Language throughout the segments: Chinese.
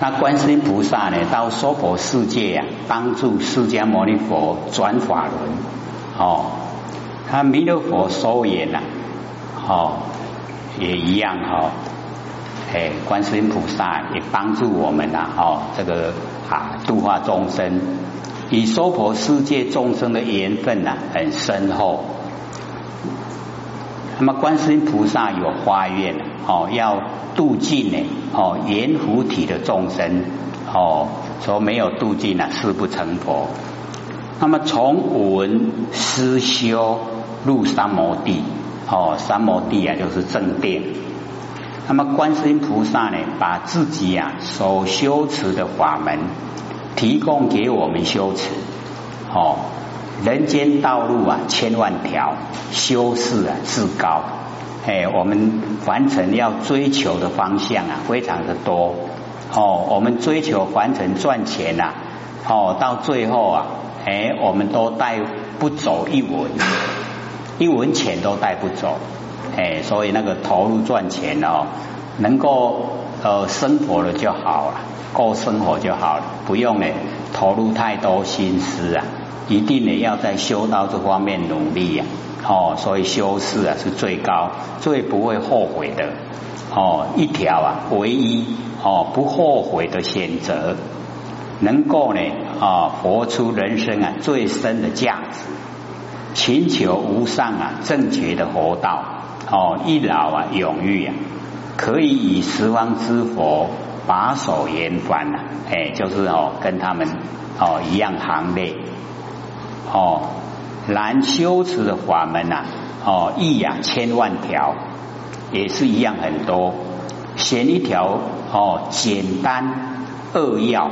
那观世音菩萨呢，到娑婆世界呀，帮助释迦牟尼佛转法轮。哦，他弥勒佛收言呐，哦，也一样哈。哎，观世音菩萨也帮助我们呐，哦，这个啊度化众生，与娑婆世界众生的缘分呐很深厚。那么观世音菩萨有发愿哦，要度尽呢，哦，圆福体的众生，哦，说没有度尽啊，誓不成佛。那么从闻思修入三摩地，哦，三摩地啊就是正殿。那么观世音菩萨呢，把自己呀所修持的法门提供给我们修持，哦。人间道路啊，千万条，修士啊至高。哎，我们凡尘要追求的方向啊，非常的多。哦，我们追求凡尘赚钱呐，哦，到最后啊，哎，我们都带不走一文，一文钱都带不走。哎，所以那个投入赚钱哦，能够呃生活了就好了，够生活就好了，不用呢投入太多心思啊。一定呢要在修道这方面努力呀，哦，所以修士啊是最高、最不会后悔的哦，一条啊唯一哦不后悔的选择，能够呢啊活出人生啊最深的价值，寻求无上啊正觉的佛道哦，一老啊永浴啊，可以以十方之佛把手言翻呐，哎，就是哦跟他们哦一样行列。哦，难修持的法门呐，哦，一呀千万条，也是一样很多。选一条哦，简单扼要、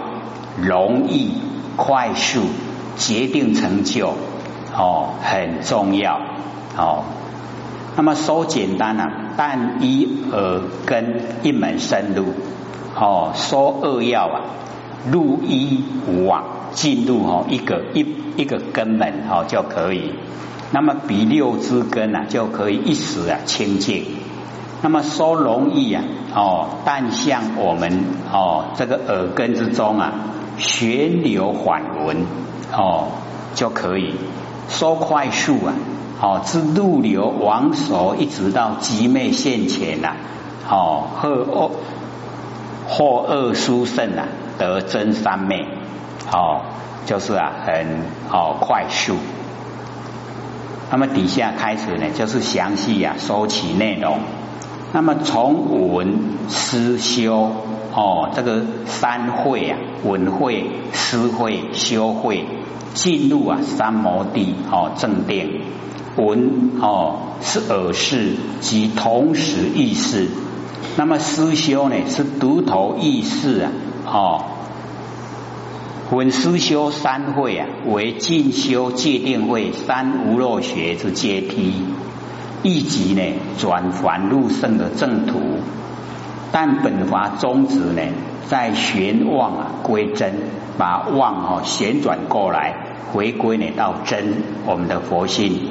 容易、快速、决定成就，哦，很重要。哦，那么说简单啊，但一耳根一门深入。哦，说扼要啊，入一无往进入哦一个一。一个根本哦就可以，那么比六之根啊就可以一时啊清净。那么说容易啊哦，但像我们哦这个耳根之中啊旋流缓轮哦就可以说快速啊哦自入流往手一直到极昧现前呐哦或恶或恶殊胜啊得真三昧哦。就是啊，很哦快速。那么底下开始呢，就是详细呀收起内容。那么从闻思修哦，这个三会啊，闻会、思会、修会，进入啊三摩地哦正殿。闻哦是耳识及同时意识，那么思修呢是独头意识啊哦。闻思修三会啊，为进修界定会三无漏学之阶梯，以及呢转凡入圣的正途。但本法宗旨呢，在玄妄归真，把妄哦旋转过来，回归呢到真，我们的佛性。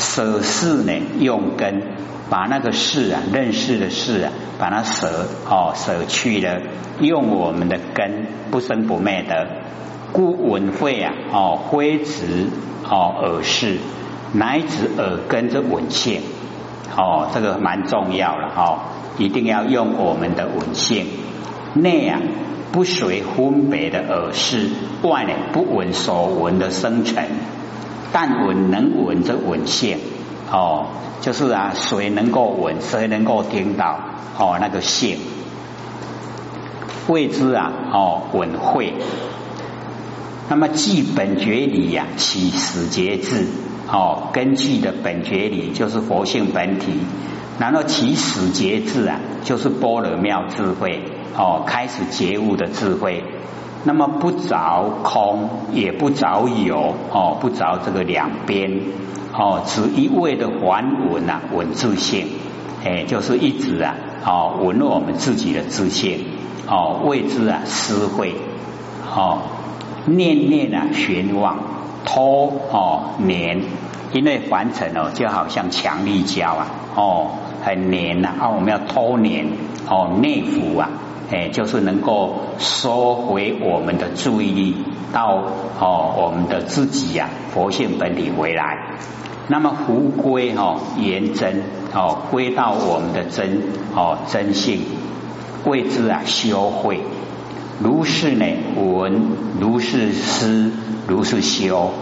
舍事呢用根，把那个事啊认识的事啊，把它舍哦舍去了，用我们的根不生不灭的。故闻会啊，哦，灰直哦，耳识乃至耳根之闻性，哦，这个蛮重要了哈，一定要用我们的闻性内啊，不随分别的耳识，外呢不闻所闻的生成，但稳能稳，则稳性，哦，就是啊，谁能够稳，谁能够听到，哦，那个性谓之啊，哦，稳会。那么，记本觉理呀，起始节智哦，根据的本觉理就是佛性本体，然后起始节智啊，就是般若妙智慧哦，开始觉悟的智慧。那么不着空，也不着有哦，不着这个两边哦，只一味的还闻啊，稳自性，哎，就是一直啊，哦，闻我们自己的自信哦，谓之啊，思慧哦。念念啊，玄妄拖哦黏，因为凡尘哦就好像强力胶啊哦很黏呐啊，我们要拖黏哦内服啊，哎，就是能够收回我们的注意力到哦我们的自己呀佛性本体回来。那么回归哈原真哦，归到我们的真哦真性，谓之啊修慧。如是呢闻，如是思，如是修，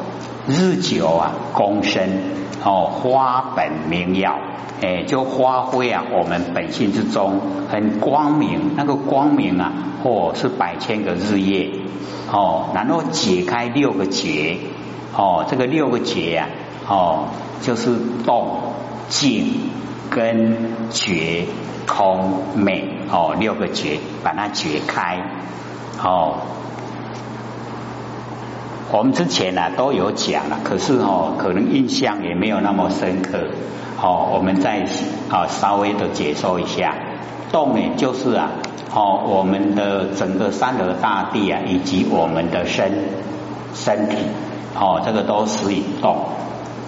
日久啊功深哦花本明耀。哎，就发挥啊，我们本性之中很光明，那个光明啊，或是百千个日夜哦，然后解开六个结哦，这个六个结呀哦，就是动、静、跟、觉、空、美哦，六个结把它解开哦。我们之前呢都有讲了，可是哦，可能印象也没有那么深刻。好，我们再啊稍微的解说一下，动呢就是啊，哦我们的整个三河大地啊，以及我们的身身体，哦这个都属于动，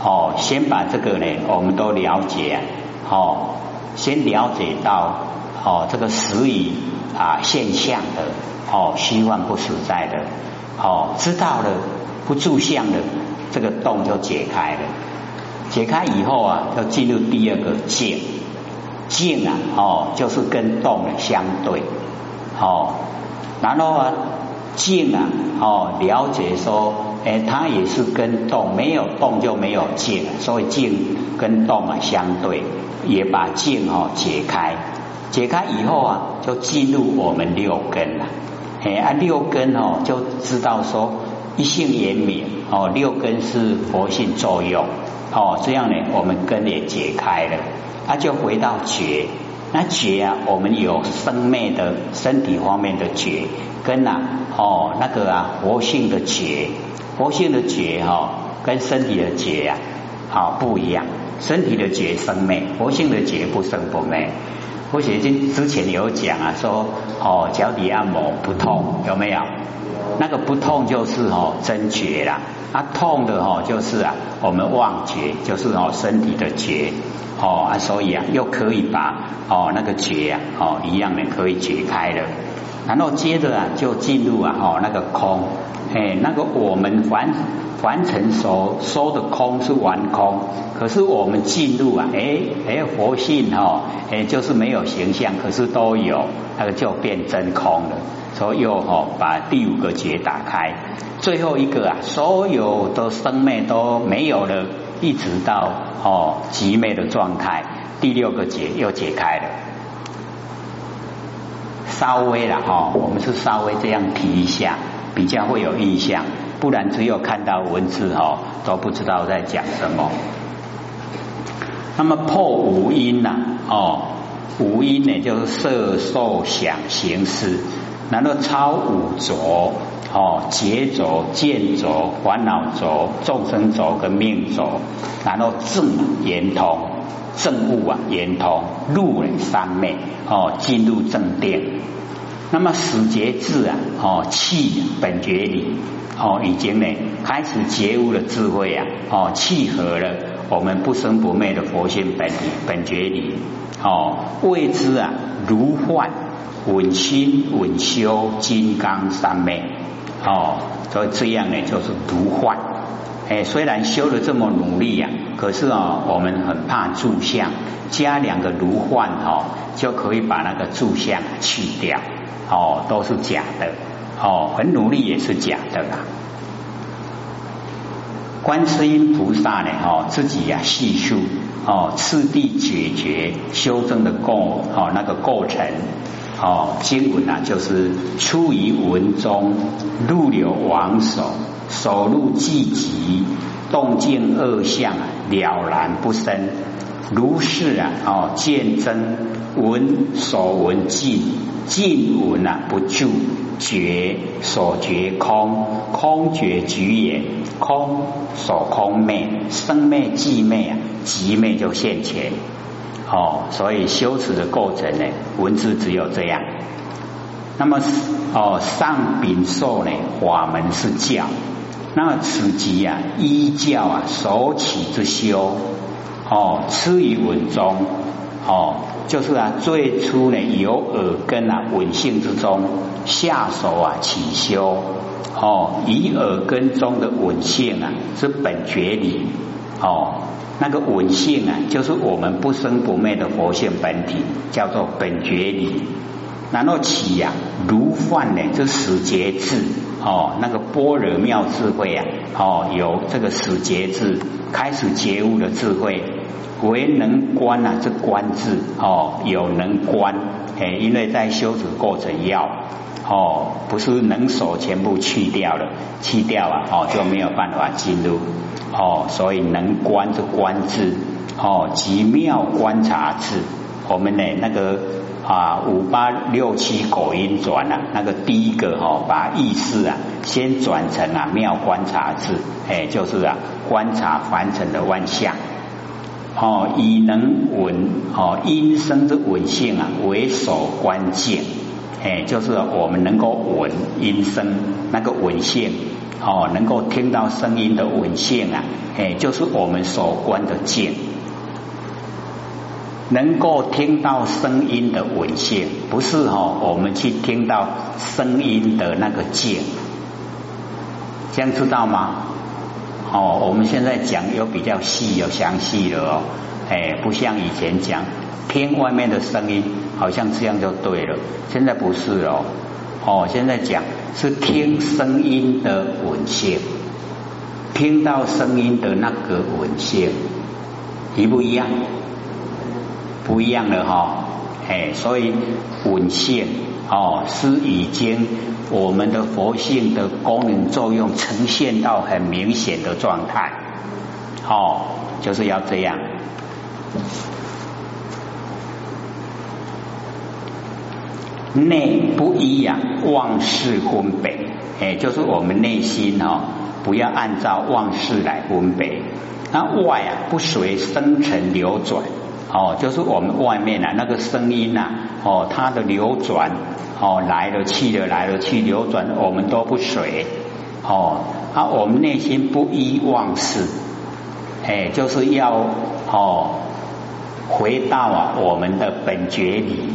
哦先把这个呢我们都了解，哦先了解到哦这个实于啊现象的，哦虚幻不实在的，哦知道了不住相了，这个动就解开了。解开以后啊，要进入第二个静，静啊，哦，就是跟动的相对，哦，然后啊，静啊，哦，了解说，哎，它也是跟动，没有动就没有静，所以静跟动啊相对，也把静哦解开，解开以后啊，就进入我们六根了，哎啊，六根哦，就知道说一性严明哦，六根是佛性作用。哦，这样呢，我们根也解开了，那就回到觉。那觉啊，我们有生灭的身体方面的觉，跟啊，哦，那个啊，活性的觉，活性的觉哈，跟身体的觉啊，好不一样。身体的觉生灭，活性的觉不生不灭。我写经之前有讲啊，说哦，脚底按摩不痛，有没有？那个不痛就是哦真觉啦，啊痛的哦就是啊我们忘觉，就是哦身体的觉。哦啊，所以啊又可以把哦那个觉啊哦一样的可以解开了，然后接着啊就进入啊哦那个空，哎那个我们凡凡尘所说的空是完空，可是我们进入啊哎哎佛性哈哎就是没有形象，可是都有，那个就变真空了。所以又哦，把第五个结打开，最后一个啊，所有的生灭都没有了，一直到哦极灭的状态，第六个结又解开了。稍微了哈，我们是稍微这样提一下，比较会有印象，不然只有看到文字哈，都不知道在讲什么。那么破五音呐，哦，五音呢就是色、受、想、行、识。然后超五浊哦，劫浊、见浊、烦恼浊、众生浊跟命浊，然后正圆通，正悟啊圆通，入了三昧哦，进入正定。那么始觉智啊哦，气本觉理哦，已经呢开始觉悟的智慧啊哦，契合了我们不生不灭的佛性本体本觉理哦，谓之啊如幻。稳心稳修金刚三昧哦，所以这样呢就是如幻。哎，虽然修的这么努力呀，可是哦，我们很怕住相，加两个如幻哦，就可以把那个住相去掉哦，都是假的哦，很努力也是假的啦。观世音菩萨呢，哦，自己呀细数哦，次第解决修正的过哦那个过程。哦，经文啊，就是出于文中，入流往手，手入寂极，动静二相，了然不生。如是啊，哦，见真闻所闻尽，尽闻啊不住，觉所觉空，空觉局也，空所空昧，生昧寂昧啊，寂昧就现前。哦，所以修持的过程呢，文字只有这样。那么哦，上禀受呢，法门是教。那此即啊，依教啊，所起之修。哦，痴于文中，哦，就是啊，最初呢由耳根啊稳性之中下手啊起修，哦，以耳根中的稳性啊是本觉理，哦，那个稳性啊就是我们不生不灭的佛性本体，叫做本觉理。然后起呀，如幻呢，就始节智哦，那个般若妙智慧啊，哦，有这个始觉智，开始觉悟的智慧，为能观啊，这观智哦，有能观，哎，因为在修持过程要哦，不是能手全部去掉了，去掉啊，哦就没有办法进入哦，所以能观这观智哦，极妙观察智，我们呢那个。啊，五八六七口音转啊，那个第一个哈，把意识啊先转成啊妙观察智，哎，就是啊观察凡尘的万象，哦，以能稳哦音声之稳性啊为首关键，哎，就是我们能够稳音声那个稳性，哦，能够听到声音的稳性啊，哎，就是我们所观的见。能够听到声音的稳性，不是哈，我们去听到声音的那个静，这样知道吗？哦，我们现在讲有比较细、有详细的哦，哎，不像以前讲听外面的声音，好像这样就对了。现在不是哦，哦，现在讲是听声音的稳性，听到声音的那个稳性，一不一样？不一样的哈，哎，所以稳性哦是已经我们的佛性的功能作用呈现到很明显的状态，哦，就是要这样。内不一样，妄事分别，哎，就是我们内心哦，不要按照妄事来分别，那外啊不随生尘流转。哦，就是我们外面啊那个声音呐，哦，它的流转，哦，来了去了，来了去流转，我们都不随，哦，啊，我们内心不依妄事，哎，就是要哦，回到啊我们的本觉理，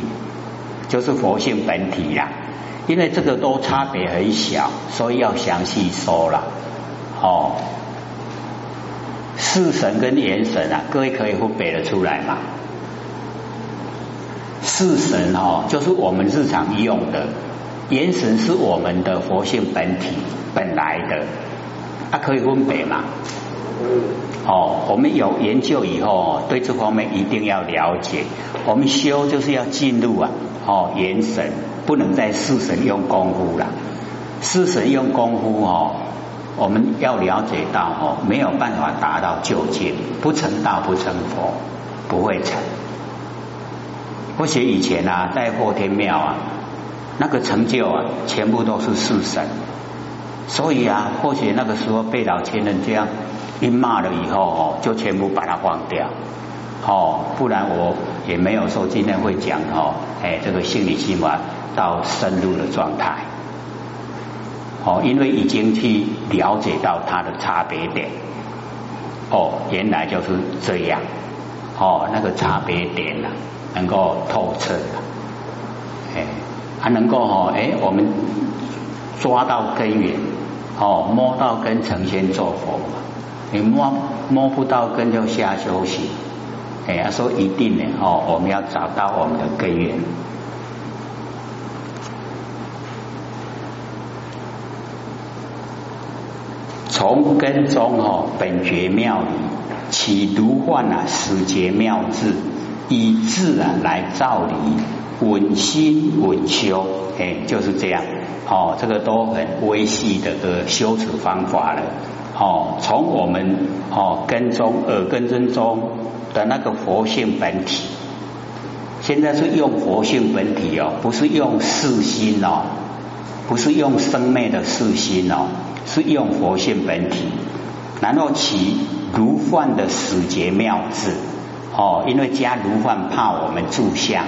就是佛性本体呀，因为这个都差别很小，所以要详细说了，哦。四神跟元神啊，各位可以分别的出来吗？四神哦，就是我们日常用的；元神是我们的佛性本体本来的，它可以分别吗？哦，我们有研究以后，对这方面一定要了解。我们修就是要进入啊，哦，元神不能在四神用功夫了，四神用功夫哦。我们要了解到哦，没有办法达到究竟，不成道不成佛，不会成。或许以前啊，在后天庙啊，那个成就啊，全部都是四神。所以啊，或许那个时候被老千人这样一骂了以后哦，就全部把它忘掉。哦，不然我也没有说今天会讲哦，哎，这个心理心法到深入的状态。哦，因为已经去了解到它的差别点，哦，原来就是这样，哦，那个差别点呢，能够透彻了，哎，还能够哦，哎，我们抓到根源，哦，摸到根成仙做佛，你摸摸不到根就瞎休息，哎，说一定的哦，我们要找到我们的根源。从根中哦，本觉妙理，起独幻啊，始觉妙智，以智啊来照理，稳心稳修，哎，就是这样哦。这个都很微细的个修持方法了哦。从我们哦根中耳根真中的那个佛性本体，现在是用佛性本体哦，不是用四心哦，不是用生灭的四心哦。是用佛性本体，然后起如幻的始觉妙智。哦，因为加如幻怕我们住相，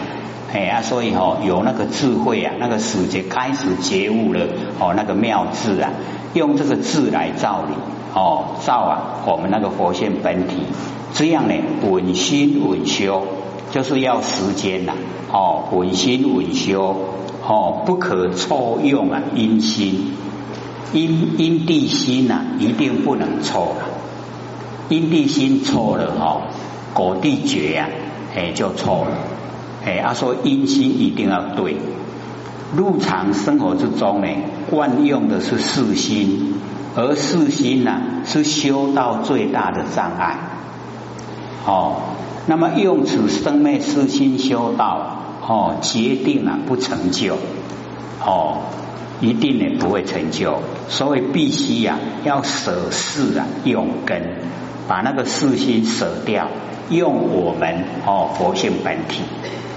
哎啊，所以哦有那个智慧啊，那个始觉开始觉悟了哦，那个妙智啊，用这个智来照你哦，照啊我们那个佛性本体，这样呢稳心稳修，就是要时间呐，哦，稳心稳修，哦，不可错用啊，阴心，阴阴地心呐，一定不能错了，阴地心错了哈，果地绝呀，哎，就错了，哎，他说阴心一定要对，日常生活之中呢，惯用的是四心，而四心呐，是修道最大的障碍，哦。那么用此生灭四心修道，哦，决定了不成就，哦，一定呢不会成就。所以必须呀，要舍事啊，用根，把那个四心舍掉，用我们哦佛性本体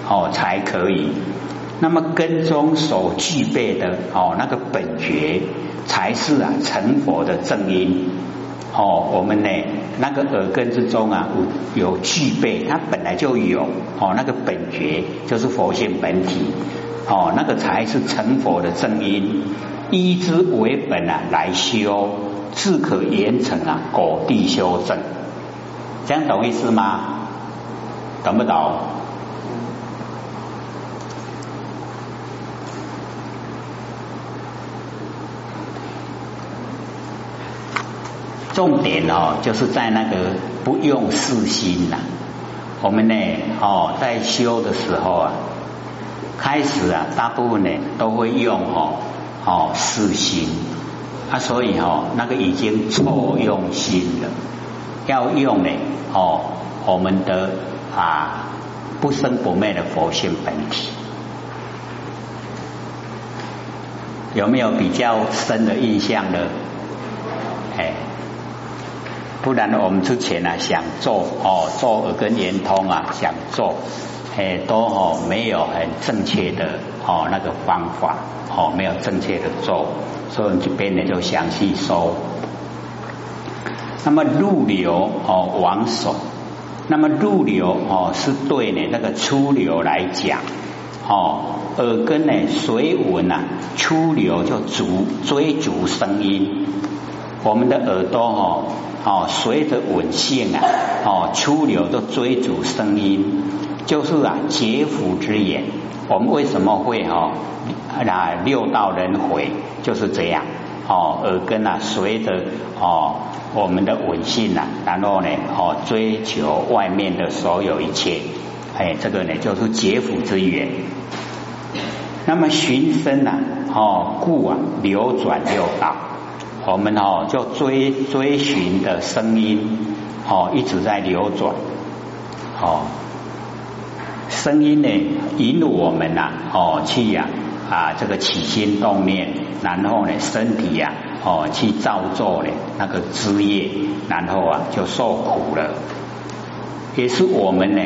哦才可以。那么根中所具备的哦那个本觉，才是啊成佛的正因。哦，我们呢，那个耳根之中啊，有具备，它本来就有哦，那个本觉就是佛性本体，哦，那个才是成佛的正因，依之为本啊，来修，自可严成啊，果地修正，这样懂意思吗？懂不懂？重点哦，就是在那个不用四心呐。我们呢，哦，在修的时候啊，开始啊，大部分呢都会用哦，哦四心啊，所以哦，那个已经错用心了。要用呢，哦，我们的啊不生不灭的佛性本体，有没有比较深的印象呢？哎。不然我们之前啊想做哦做耳根圆通啊想做，哎都哦没有很正确的哦那个方法哦没有正确的做，所以这边呢就详细说。那么入流哦往手，那么入流哦是对呢那个出流来讲哦耳根呢随闻呐出流就逐追逐声音，我们的耳朵哦。哦，随着稳性啊，哦，出流都追逐声音，就是啊，劫福之眼。我们为什么会哈啊六道轮回就是这样？哦，耳根啊，随着哦我们的稳性啊，然后呢，哦追求外面的所有一切，哎，这个呢就是劫福之缘。那么寻声啊，哦故啊流转六道。我们哦，就追追寻的声音哦，一直在流转哦，声音呢引我们呐哦去呀啊这个起心动念，然后呢身体呀哦去造作呢那个枝叶，然后啊就受苦了，也是我们呢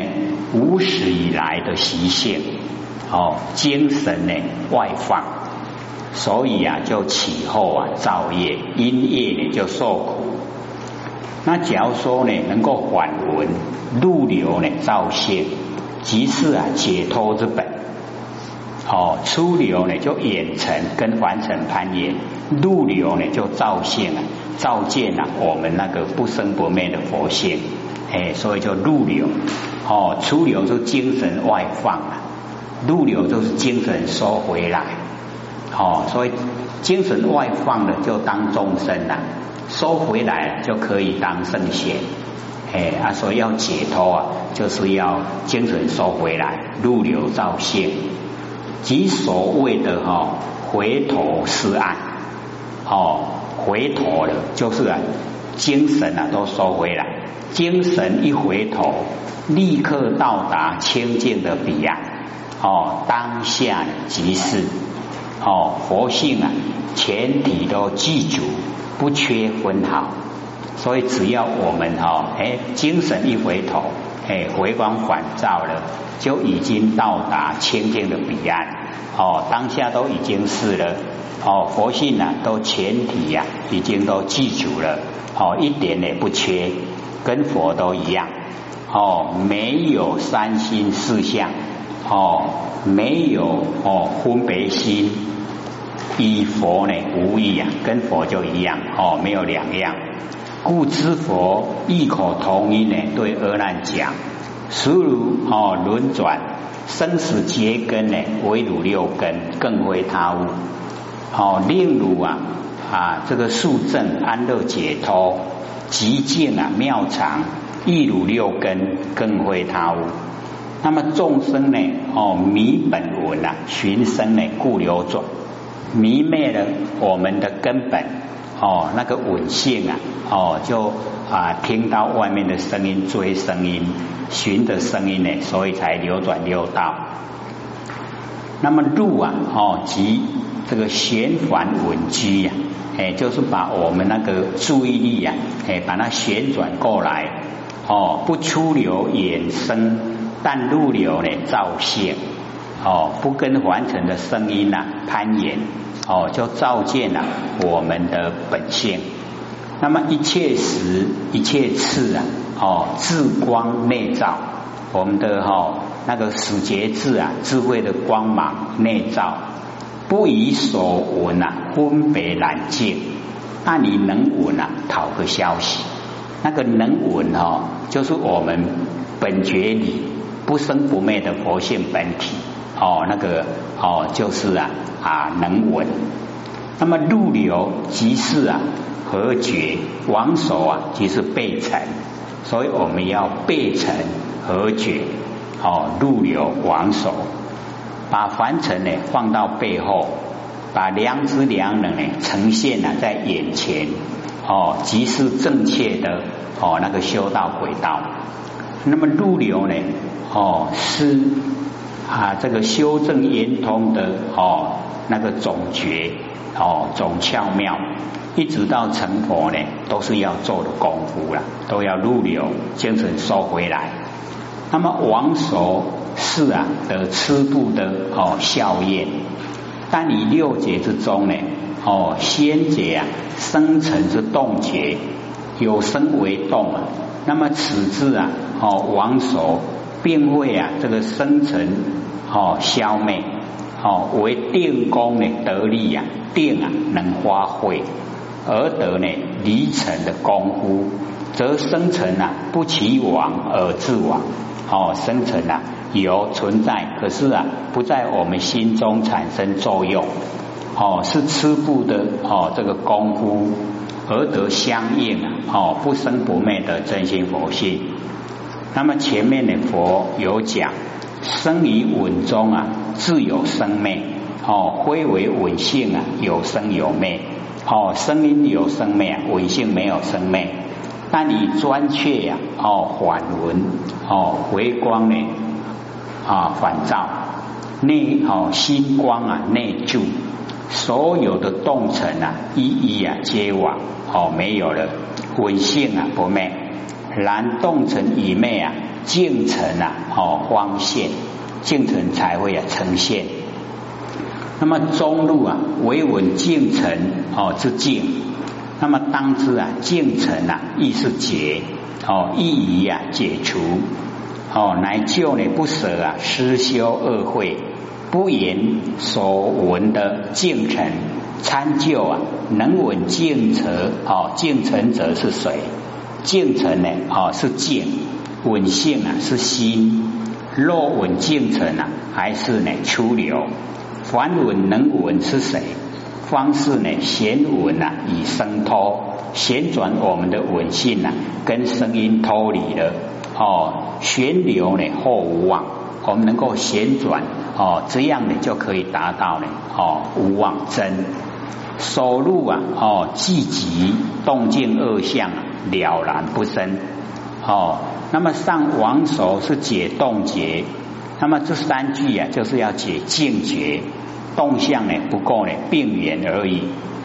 无始以来的习性哦，精神呢外放。所以啊，就起后啊造业，因业呢就受苦。那假如说呢，能够缓闻入流呢造现，即是啊解脱之本。哦，出流呢就远尘跟完成攀岩，入流呢就造现啊，造见啊我们那个不生不灭的佛性。哎，所以就入流。哦，出流就精神外放了，入流就是精神收回来。哦，所以精神外放的就当众生了，收回来就可以当圣贤。哎啊，所以要解脱啊，就是要精神收回来，入流照现，即所谓的哈回头是岸。哦，回头了就是啊，精神啊都收回来，精神一回头，立刻到达清净的彼岸。哦，当下即是。哦，佛性啊，全体都记住，不缺分毫。所以只要我们哈，哎，精神一回头，哎，回光返照了，就已经到达清净的彼岸。哦，当下都已经是了。哦，佛性啊，都全体呀，已经都记住了。哦，一点也不缺，跟佛都一样。哦，没有三心四相。哦，没有哦，分别心。与佛呢无异啊，跟佛就一样哦，没有两样。故知佛异口同音呢，对阿难讲：实如哦轮转，生死结根呢，为汝六根，更非他物。哦，令汝啊啊这个速正安乐解脱，极静啊妙常，亦汝六根，更非他物。那么众生呢？哦，迷本文啊，寻生呢故流转，迷灭了我们的根本哦，那个稳性啊，哦，就啊听到外面的声音，追声音，寻的声音呢，所以才流转六道。那么路啊，哦，即这个旋转稳居呀，哎，就是把我们那个注意力呀，哎，把它旋转过来，哦，不出流衍生。但入流呢，造现哦，不跟凡尘的声音呐攀岩哦，就照见了我们的本性。那么一切时一切次啊，哦，智光内照我们的哈那个始觉智啊，智慧的光芒内照，不以所闻啊分别难见。那你能闻啊，讨个消息。那个能闻哈，就是我们本觉里。不生不灭的佛性本体哦，那个哦就是啊啊能闻。那么入流即是啊和觉，王手啊即是背尘，所以我们要背尘和觉哦入流王手，把凡尘呢放到背后，把良知良能呢呈现了在眼前哦，即是正确的哦那个修道轨道。那么入流呢？哦，是啊，这个修正圆通的哦，那个总诀哦，总巧妙，一直到成佛呢，都是要做的功夫了，都要入流，精神收回来。那么王所是啊的吃度的哦效验，但你六劫之中呢，哦先劫啊生成之动劫，有生为动啊，那么此字啊哦王所。并未啊，这个生成哦消灭哦为定功的得力呀，定啊能发挥而得呢离尘的功夫，则生成啊不其亡而自亡哦生成啊有存在，可是啊不在我们心中产生作用哦是吃不的哦这个功夫而得相应啊哦不生不灭的真心佛性。那么前面的佛有讲，生于稳中啊，自有生灭。哦，非为稳性啊，有生有灭。哦，声音有生灭，稳性没有生灭。但你专确呀哦，反闻。哦，回光呢啊，反照。内哦，心光啊，内住。所有的动尘啊，一一啊，皆往。哦，没有了稳性啊，不灭。然动成以昧啊，净成啊，哦，光现净成才会啊呈现。那么中路啊，维稳净成哦之净，那么当知啊，净成啊，亦是解哦，意义啊解除哦，乃救你不舍啊，失修恶慧，不言所闻的净成参就啊，能稳净成哦，净成者是谁？净尘呢？哦，是净稳性啊，是心。若稳净尘啊，还是呢出流？凡稳能稳是谁？方式呢旋稳啊，以生脱旋转我们的稳性啊，跟声音脱离了哦。旋流呢后无望，我们能够旋转哦，这样呢就可以达到呢哦无望真。收入啊哦，积极动静二相。了然不生哦，那么上王手是解冻结，那么这三句啊，就是要解静觉动向呢不够呢，病源而已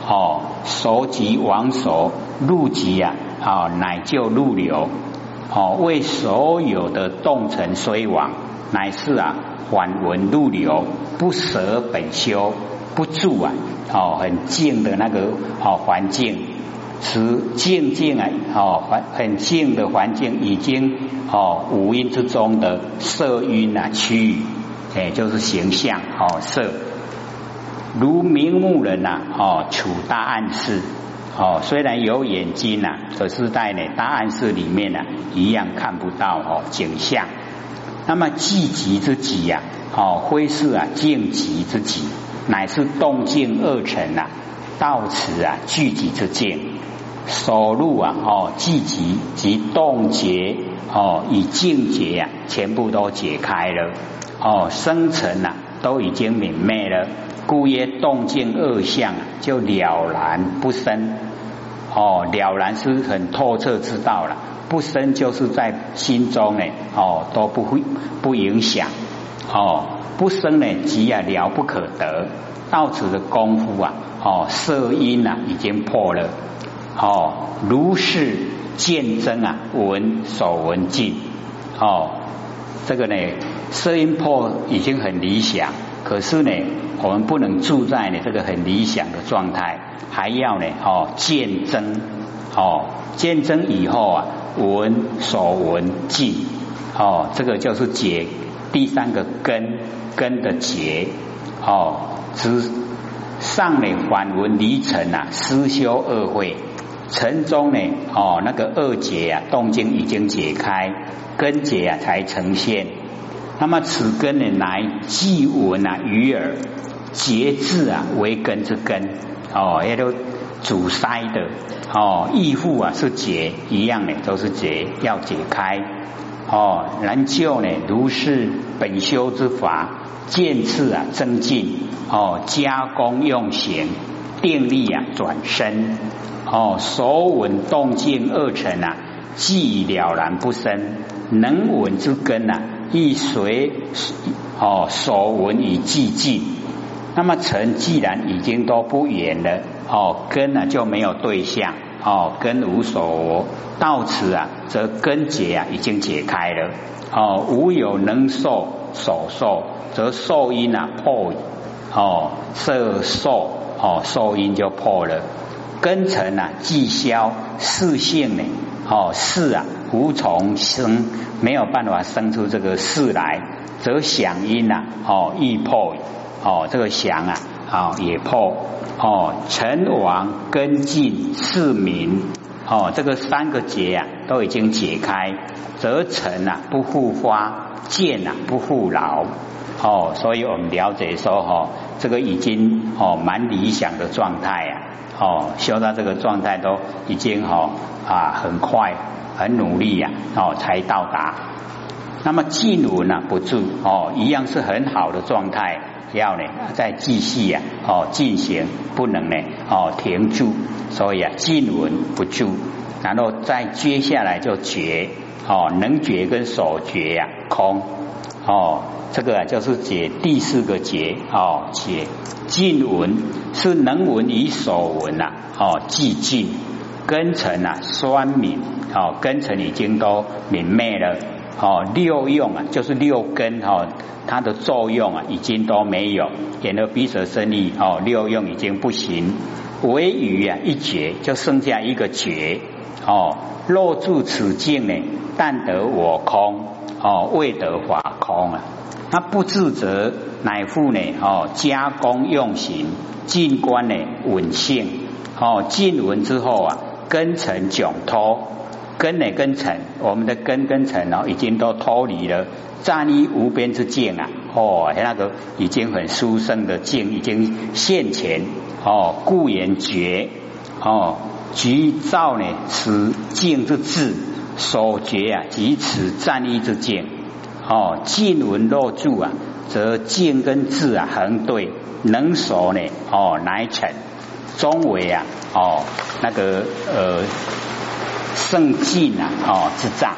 哦。手即王手，入即呀啊，乃就入流哦，为所有的动尘虽往，乃是啊缓文入流，不舍本修，不住啊哦，很静的那个哦环境。此静静啊，哦，环很静的环境，已经哦五阴之中的色晕啊区域，哎，就是形象哦色，如明目人呐，哦处大暗室，哦虽然有眼睛呐，可是在呢大暗室里面呢，一样看不到哦景象，那么寂极之极呀，哦，非是啊静极之极，乃是动静二成啊，到此啊聚集之境。所入啊，哦，聚集及冻结，哦，以静结啊，全部都解开了，哦，生成啊，都已经泯灭了，故曰动静二相就了然不生，哦，了然是很透彻知道了，不生就是在心中呢，哦，都不会不影响，哦，不生呢，即啊了不可得，到此的功夫啊，哦，色音啊已经破了。哦，如是见真啊，闻所闻尽。哦，这个呢，色音破已经很理想，可是呢，我们不能住在呢这个很理想的状态，还要呢，哦，见真。哦，见真以后啊，闻所闻尽。哦，这个就是解第三个根根的结。哦，之上呢，反闻离尘啊，思修二会。尘中呢，哦，那个二结啊，动静已经解开，根结啊才呈现。那么此根呢，乃既闻啊，鱼耳结字啊为根之根，哦，也都阻塞的，哦，义父啊是结一样的，都是结要解开，哦，然就呢，如是本修之法，渐次啊增进，哦，加工用行，定力啊转身。哦，所闻动静二成啊，既了然不生，能闻之根啊，亦随哦所闻以寂静。那么尘既然已经都不远了，哦根啊就没有对象，哦根无所到此啊，则根结啊已经解开了，哦无有能受所受，则受因啊破，哦色受哦受因就破了。根尘啊，既消事性呢？哦，事啊无从生，没有办法生出这个事来，则想因呐，哦亦破，哦这个想啊，哦也破，哦成王根尽事明，哦这个三个结啊都已经解开，则成啊不复发，见啊不复劳，哦，所以我们了解说哈，这个已经哦蛮理想的状态啊。哦，修到这个状态都已经哦啊很快很努力呀哦才到达。那么静闻呢不住哦，一样是很好的状态，要呢再继续呀哦进行，不能呢哦停住，所以啊静闻不住，然后再接下来就觉哦能觉跟所觉呀空哦。这个，就是解第四个解哦，解静闻是能闻与所闻呐哦，寂静根尘啊，酸敏哦，根尘已经都泯灭了哦，六用啊，就是六根哦，它的作用啊，已经都没有，眼耳鼻舌身意哦，六用已经不行，唯余啊一觉，就剩下一个觉哦，若住此境呢，但得我空哦，未得法空啊。那不自责，乃复呢？哦，加工用行，静观呢稳性。哦，静闻之后啊，根尘窘脱，根呢根尘，我们的根跟尘哦，已经都脱离了，站于无边之境啊。哦，那个已经很殊胜的境，已经现前。哦，故言觉。哦，即照呢此境之智所觉啊，即此站于之境。哦，静闻若住啊，则静跟智啊恒对，能守呢？哦，乃成中为啊，哦，那个呃圣境啊，哦之障，